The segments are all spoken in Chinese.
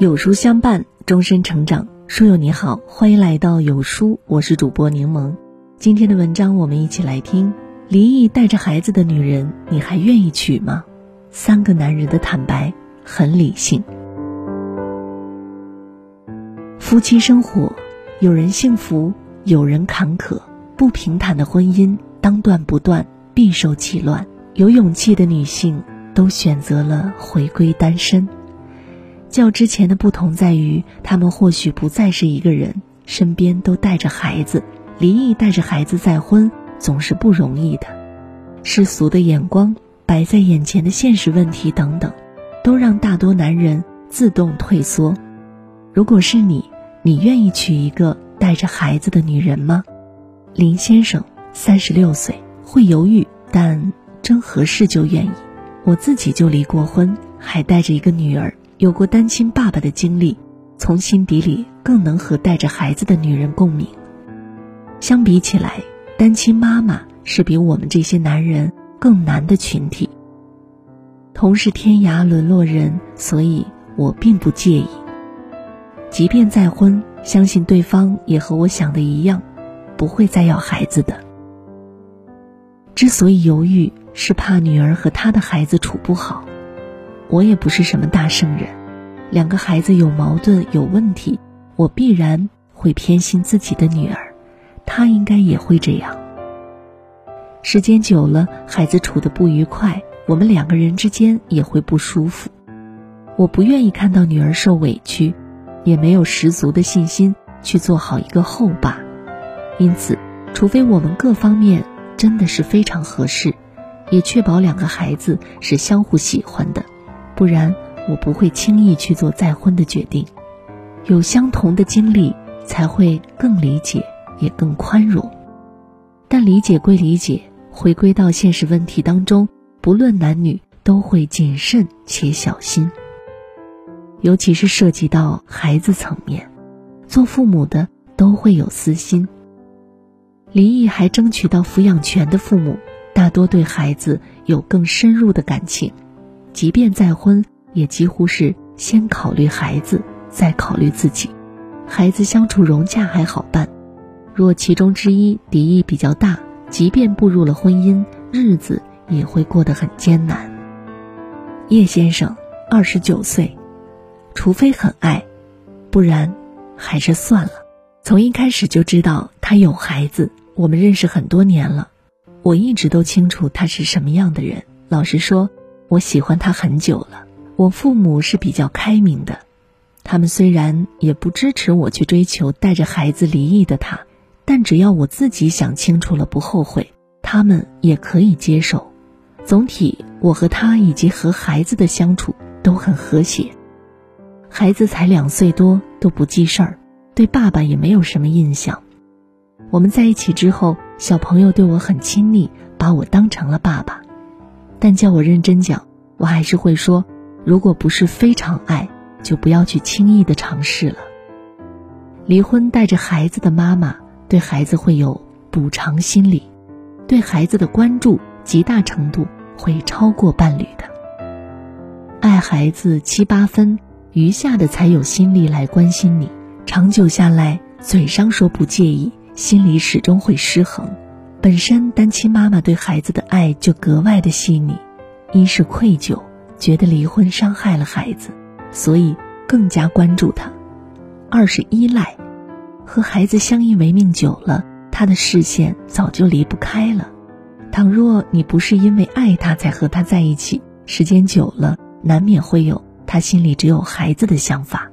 有书相伴，终身成长。书友你好，欢迎来到有书，我是主播柠檬。今天的文章，我们一起来听：离异带着孩子的女人，你还愿意娶吗？三个男人的坦白很理性。夫妻生活，有人幸福，有人坎坷。不平坦的婚姻，当断不断，必受其乱。有勇气的女性，都选择了回归单身。较之前的不同在于，他们或许不再是一个人，身边都带着孩子。离异带着孩子再婚，总是不容易的。世俗的眼光、摆在眼前的现实问题等等，都让大多男人自动退缩。如果是你，你愿意娶一个带着孩子的女人吗？林先生，三十六岁，会犹豫，但真合适就愿意。我自己就离过婚，还带着一个女儿。有过单亲爸爸的经历，从心底里更能和带着孩子的女人共鸣。相比起来，单亲妈妈是比我们这些男人更难的群体。同是天涯沦落人，所以我并不介意。即便再婚，相信对方也和我想的一样，不会再要孩子的。之所以犹豫，是怕女儿和他的孩子处不好。我也不是什么大圣人，两个孩子有矛盾有问题，我必然会偏心自己的女儿，她应该也会这样。时间久了，孩子处的不愉快，我们两个人之间也会不舒服。我不愿意看到女儿受委屈，也没有十足的信心去做好一个后爸，因此，除非我们各方面真的是非常合适，也确保两个孩子是相互喜欢的。不然，我不会轻易去做再婚的决定。有相同的经历，才会更理解，也更宽容。但理解归理解，回归到现实问题当中，不论男女，都会谨慎且小心。尤其是涉及到孩子层面，做父母的都会有私心。离异还争取到抚养权的父母，大多对孩子有更深入的感情。即便再婚，也几乎是先考虑孩子，再考虑自己。孩子相处融洽还好办，若其中之一敌意比较大，即便步入了婚姻，日子也会过得很艰难。叶先生，二十九岁，除非很爱，不然还是算了。从一开始就知道他有孩子，我们认识很多年了，我一直都清楚他是什么样的人。老实说。我喜欢他很久了。我父母是比较开明的，他们虽然也不支持我去追求带着孩子离异的他，但只要我自己想清楚了不后悔，他们也可以接受。总体，我和他以及和孩子的相处都很和谐。孩子才两岁多，都不记事儿，对爸爸也没有什么印象。我们在一起之后，小朋友对我很亲密，把我当成了爸爸。但叫我认真讲，我还是会说，如果不是非常爱，就不要去轻易的尝试了。离婚带着孩子的妈妈，对孩子会有补偿心理，对孩子的关注极大程度会超过伴侣的。爱孩子七八分，余下的才有心力来关心你。长久下来，嘴上说不介意，心里始终会失衡。本身单亲妈妈对孩子的爱就格外的细腻，一是愧疚，觉得离婚伤害了孩子，所以更加关注他；二是依赖，和孩子相依为命久了，他的视线早就离不开了。倘若你不是因为爱他才和他在一起，时间久了，难免会有他心里只有孩子的想法，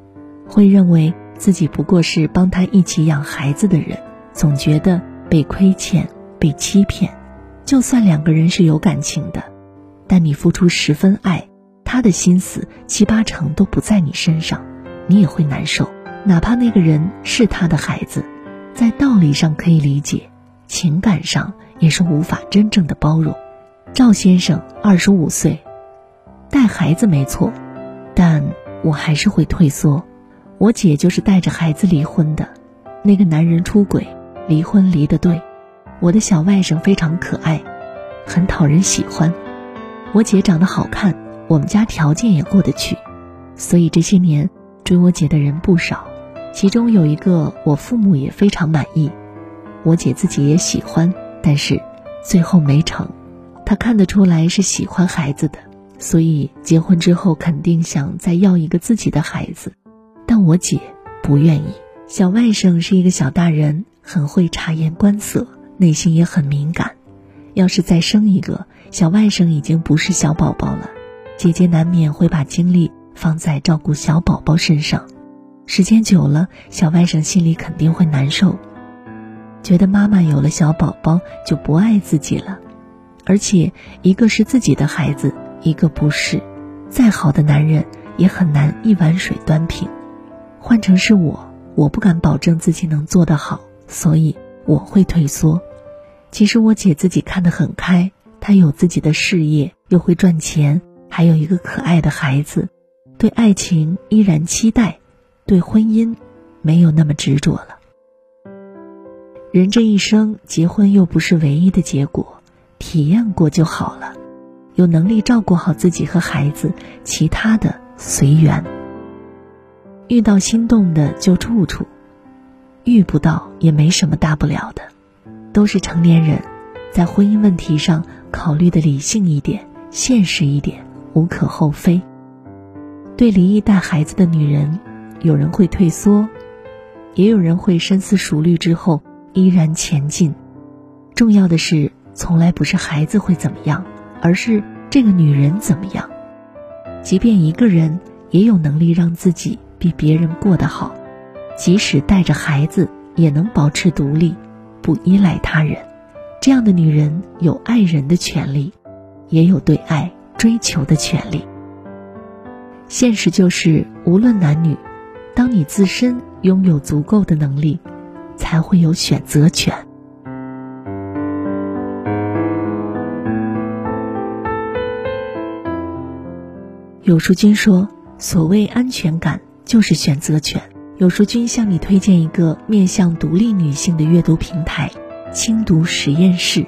会认为自己不过是帮他一起养孩子的人，总觉得被亏欠。被欺骗，就算两个人是有感情的，但你付出十分爱，他的心思七八成都不在你身上，你也会难受。哪怕那个人是他的孩子，在道理上可以理解，情感上也是无法真正的包容。赵先生二十五岁，带孩子没错，但我还是会退缩。我姐就是带着孩子离婚的，那个男人出轨，离婚离得对。我的小外甥非常可爱，很讨人喜欢。我姐长得好看，我们家条件也过得去，所以这些年追我姐的人不少，其中有一个我父母也非常满意，我姐自己也喜欢，但是最后没成。她看得出来是喜欢孩子的，所以结婚之后肯定想再要一个自己的孩子，但我姐不愿意。小外甥是一个小大人，很会察言观色，内心也很敏感。要是再生一个小外甥，已经不是小宝宝了。姐姐难免会把精力放在照顾小宝宝身上，时间久了，小外甥心里肯定会难受，觉得妈妈有了小宝宝就不爱自己了。而且一个是自己的孩子，一个不是，再好的男人也很难一碗水端平。换成是我。我不敢保证自己能做得好，所以我会退缩。其实我姐自己看得很开，她有自己的事业，又会赚钱，还有一个可爱的孩子，对爱情依然期待，对婚姻没有那么执着了。人这一生，结婚又不是唯一的结果，体验过就好了。有能力照顾好自己和孩子，其他的随缘。遇到心动的就处处，遇不到也没什么大不了的，都是成年人，在婚姻问题上考虑的理性一点、现实一点，无可厚非。对离异带孩子的女人，有人会退缩，也有人会深思熟虑之后依然前进。重要的是，从来不是孩子会怎么样，而是这个女人怎么样。即便一个人也有能力让自己。比别人过得好，即使带着孩子也能保持独立，不依赖他人。这样的女人有爱人的权利，也有对爱追求的权利。现实就是，无论男女，当你自身拥有足够的能力，才会有选择权。有书君说：“所谓安全感。”就是选择权。有书君向你推荐一个面向独立女性的阅读平台——轻读实验室，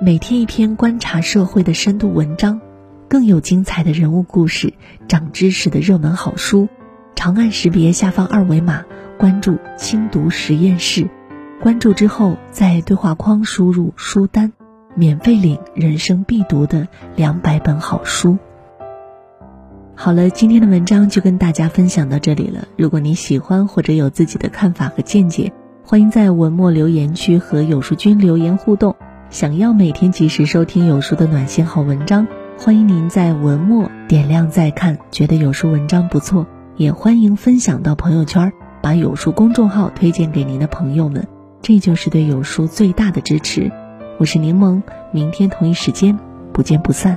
每天一篇观察社会的深度文章，更有精彩的人物故事、长知识的热门好书。长按识别下方二维码，关注“轻读实验室”。关注之后，在对话框输入书单，免费领人生必读的两百本好书。好了，今天的文章就跟大家分享到这里了。如果你喜欢或者有自己的看法和见解，欢迎在文末留言区和有书君留言互动。想要每天及时收听有书的暖心好文章，欢迎您在文末点亮再看。觉得有书文章不错，也欢迎分享到朋友圈，把有书公众号推荐给您的朋友们，这就是对有书最大的支持。我是柠檬，明天同一时间不见不散。